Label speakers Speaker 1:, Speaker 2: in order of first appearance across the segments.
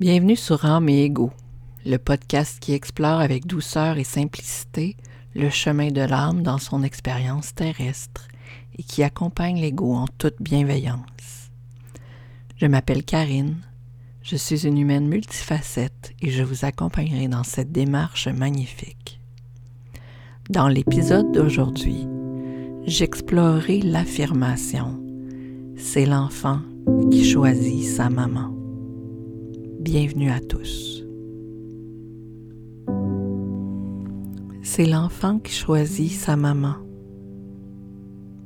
Speaker 1: Bienvenue sur Âme et Ego, le podcast qui explore avec douceur et simplicité le chemin de l'âme dans son expérience terrestre et qui accompagne l'ego en toute bienveillance. Je m'appelle Karine, je suis une humaine multifacette et je vous accompagnerai dans cette démarche magnifique. Dans l'épisode d'aujourd'hui, j'explorerai l'affirmation C'est l'enfant qui choisit sa maman. Bienvenue à tous. C'est l'enfant qui choisit sa maman.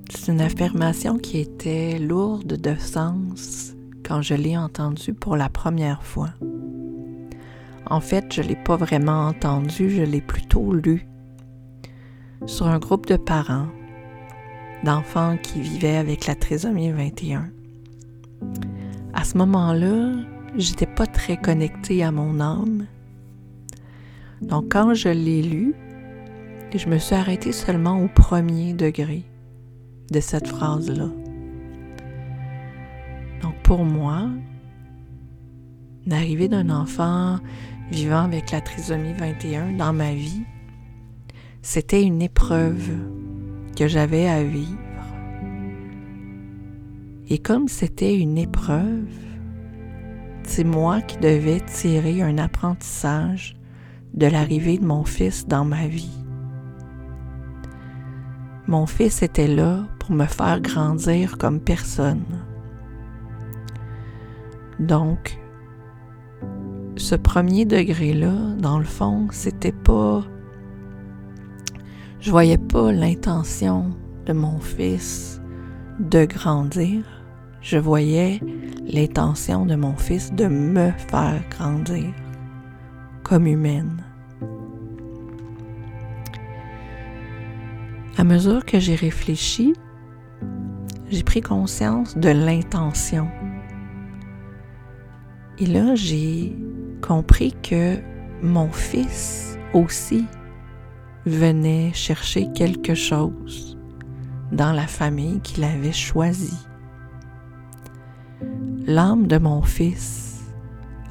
Speaker 1: C'est une affirmation qui était lourde de sens quand je l'ai entendue pour la première fois. En fait, je ne l'ai pas vraiment entendue, je l'ai plutôt lue sur un groupe de parents d'enfants qui vivaient avec la trisomie 21. À ce moment-là, j'étais pas très connectée à mon âme. Donc quand je l'ai lu, je me suis arrêtée seulement au premier degré de cette phrase-là. Donc pour moi, l'arrivée d'un enfant vivant avec la trisomie 21 dans ma vie, c'était une épreuve que j'avais à vivre. Et comme c'était une épreuve, c'est moi qui devais tirer un apprentissage de l'arrivée de mon fils dans ma vie. Mon fils était là pour me faire grandir comme personne. Donc, ce premier degré-là, dans le fond, c'était pas. Je voyais pas l'intention de mon fils de grandir je voyais l'intention de mon fils de me faire grandir comme humaine. À mesure que j'ai réfléchi, j'ai pris conscience de l'intention. Et là, j'ai compris que mon fils aussi venait chercher quelque chose dans la famille qu'il avait choisie l'âme de mon fils,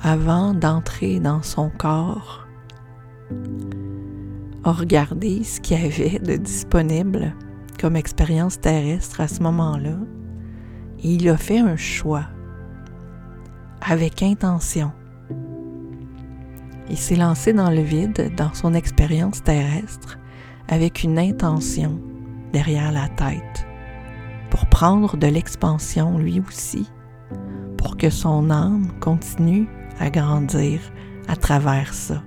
Speaker 1: avant d'entrer dans son corps, a regardé ce qu'il y avait de disponible comme expérience terrestre à ce moment-là, et il a fait un choix avec intention. Il s'est lancé dans le vide dans son expérience terrestre avec une intention derrière la tête pour prendre de l'expansion lui aussi pour que son âme continue à grandir à travers ça.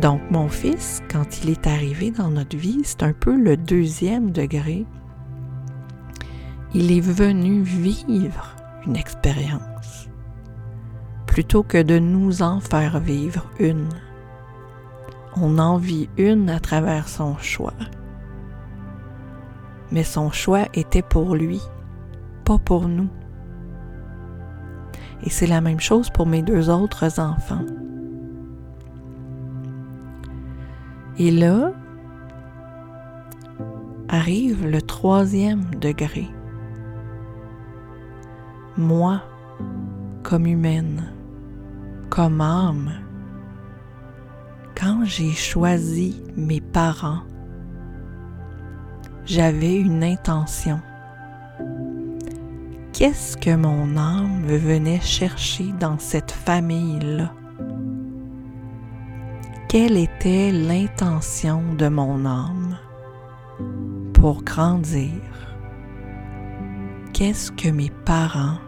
Speaker 1: Donc mon fils, quand il est arrivé dans notre vie, c'est un peu le deuxième degré. Il est venu vivre une expérience plutôt que de nous en faire vivre une. On en vit une à travers son choix. Mais son choix était pour lui pour nous. Et c'est la même chose pour mes deux autres enfants. Et là, arrive le troisième degré. Moi, comme humaine, comme âme, quand j'ai choisi mes parents, j'avais une intention qu'est-ce que mon âme venait chercher dans cette famille-là? Quelle était l'intention de mon âme pour grandir? Qu'est-ce que mes parents,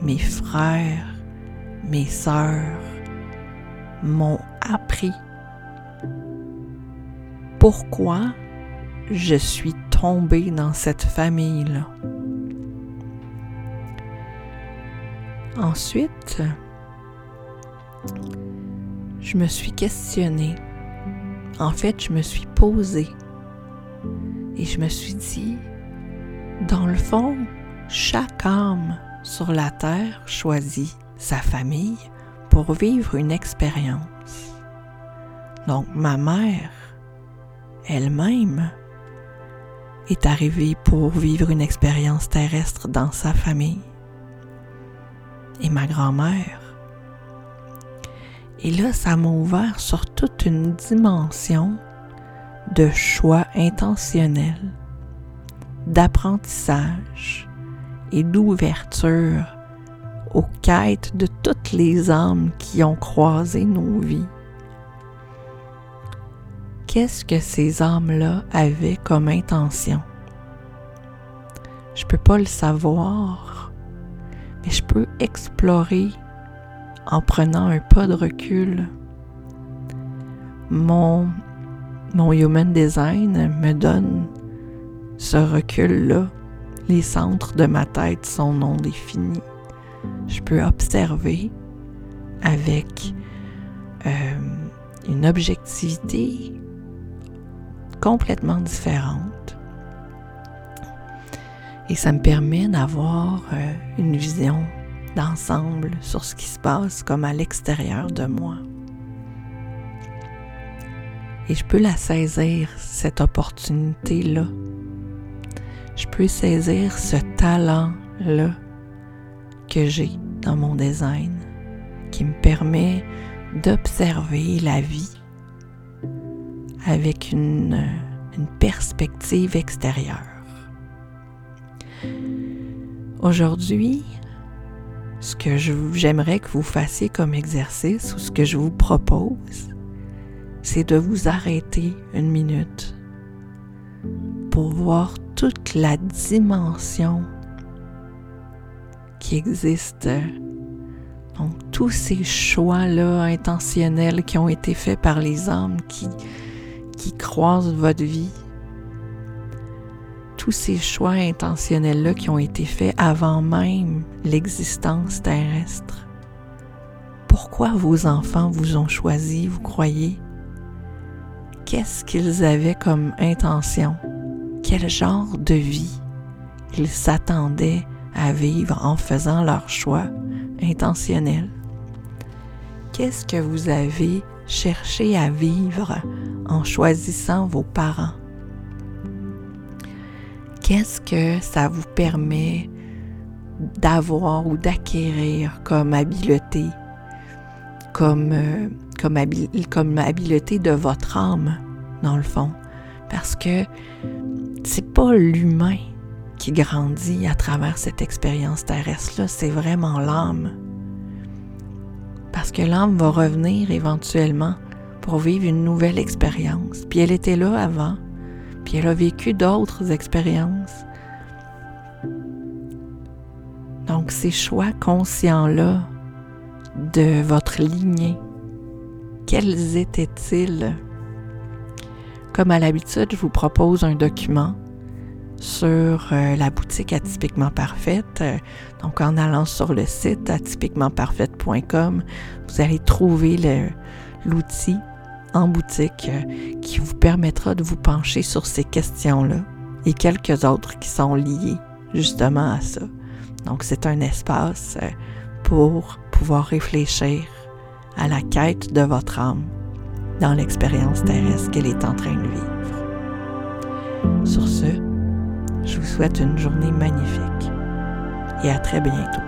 Speaker 1: mes frères, mes sœurs m'ont appris? Pourquoi je suis tombée dans cette famille-là? Ensuite, je me suis questionnée. En fait, je me suis posée et je me suis dit, dans le fond, chaque âme sur la terre choisit sa famille pour vivre une expérience. Donc ma mère elle-même est arrivée pour vivre une expérience terrestre dans sa famille. et ma grand-mère. Et là, ça m'a ouvert sur toute une dimension de choix intentionnel, d'apprentissage et d'ouverture aux quêtes de toutes les âmes qui ont croisé nos vies. Qu'est-ce que ces âmes-là avaient comme intention? Je peux pas le savoir, mais je peux explorer en prenant un pas de recul. Mon, mon human design me donne ce recul-là. Les centres de ma tête sont non définis. Je peux observer avec euh, une objectivité complètement différente. Et ça me permet d'avoir euh, une vision d'ensemble sur ce qui se passe comme à l'extérieur de moi. Et je peux la saisir, cette opportunité-là. Je peux saisir ce talent-là que j'ai dans mon design, qui me permet d'observer la vie avec une, perspective extérieure. Aujourd'hui, ce que j'aimerais que vous fassiez comme exercice ou ce que je vous propose, c'est de vous arrêter une minute pour voir toute la dimension qui existe. Donc tous ces choix-là intentionnels qui ont été faits par les hommes qui, qui croisent votre vie, tous ces choix intentionnels-là qui ont été faits avant même l'existence terrestre. Pourquoi vos enfants vous ont choisi, vous croyez? Qu'est-ce qu'ils avaient comme intention? Quel genre de vie ils s'attendaient à vivre en faisant leur choix intentionnel? Qu'est-ce que vous avez cherché à vivre en choisissant vos parents? qu'est-ce que ça vous permet d'avoir ou d'acquérir comme habileté, comme, euh, comme, comme habileté de votre âme, dans le fond? Parce que c'est pas l'humain qui grandit à travers cette expérience terrestre-là, c'est vraiment l'âme. Parce que l'âme va revenir éventuellement pour vivre une nouvelle expérience. Puis elle était là avant, puis elle a vécu d'autres expériences. Donc ces choix conscients-là de votre lignée, quels étaient-ils? Comme à l'habitude, je vous propose un document sur euh, la boutique atypiquement parfaite. donc en allant sur le site atypiquementparfaite.com, vous allez trouver l'outil en boutique euh, qui vous permettra de vous pencher sur ces questions-là et quelques autres qui sont liées justement à ça. Donc c'est un espace euh, pour pouvoir réfléchir à la quête de votre âme dans l'expérience terrestre qu'elle est en train de vivre. Sur ce, je vous souhaite une journée magnifique et à très bientôt.